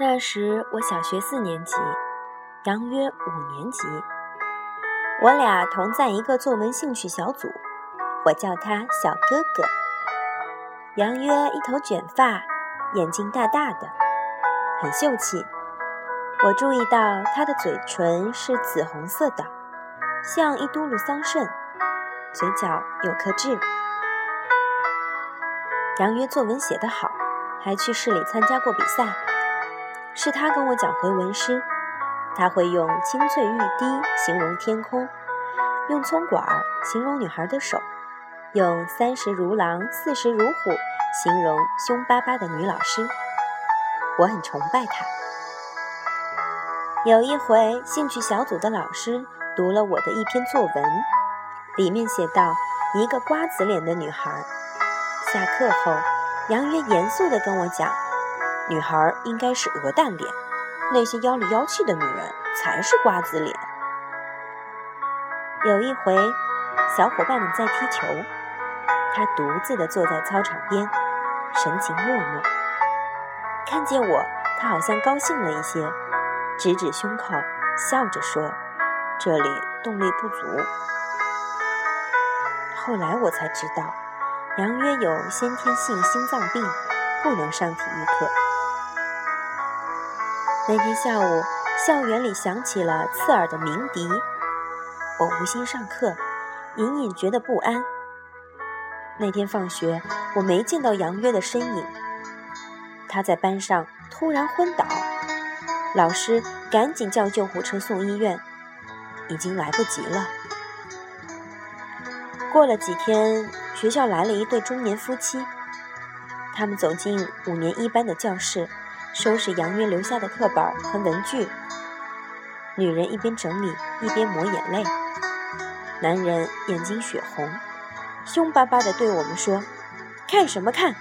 那时我小学四年级，杨约五年级。我俩同在一个作文兴趣小组，我叫他小哥哥。杨约一头卷发，眼睛大大的，很秀气。我注意到他的嘴唇是紫红色的，像一嘟噜桑葚，嘴角有颗痣。杨约作文写得好，还去市里参加过比赛。是他跟我讲回文诗，他会用青翠欲滴形容天空，用葱管儿形容女孩的手，用三十如狼，四十如虎形容凶巴巴的女老师。我很崇拜他。有一回，兴趣小组的老师读了我的一篇作文，里面写到一个瓜子脸的女孩。下课后，杨约严肃地跟我讲。女孩应该是鹅蛋脸，那些妖里妖气的女人才是瓜子脸。有一回，小伙伴们在踢球，他独自的坐在操场边，神情落寞。看见我，他好像高兴了一些，指指胸口，笑着说：“这里动力不足。”后来我才知道，杨约有先天性心脏病，不能上体育课。那天下午，校园里响起了刺耳的鸣笛。我无心上课，隐隐觉得不安。那天放学，我没见到杨约的身影。他在班上突然昏倒，老师赶紧叫救护车送医院，已经来不及了。过了几天，学校来了一对中年夫妻，他们走进五年一班的教室。收拾杨约留下的课本和文具。女人一边整理一边抹眼泪，男人眼睛血红，凶巴巴地对我们说：“看什么看？”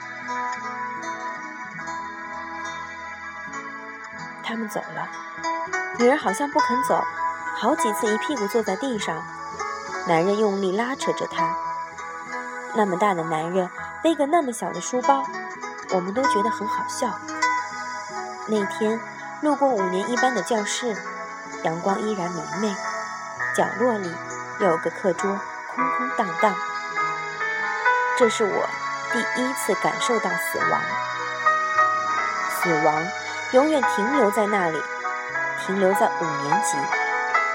他们走了，女人好像不肯走，好几次一屁股坐在地上。男人用力拉扯着她。那么大的男人背个那么小的书包，我们都觉得很好笑。那天路过五年一班的教室，阳光依然明媚，角落里有个课桌，空空荡荡。这是我第一次感受到死亡，死亡永远停留在那里，停留在五年级，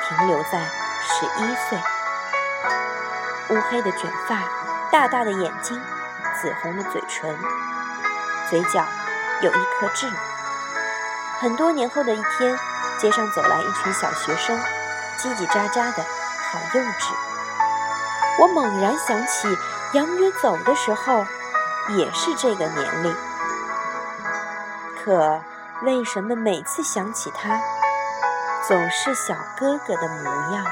停留在十一岁。乌黑的卷发，大大的眼睛，紫红的嘴唇，嘴角有一颗痣。很多年后的一天，街上走来一群小学生，叽叽喳喳的，好幼稚。我猛然想起杨约走的时候，也是这个年龄。可为什么每次想起他，总是小哥哥的模样？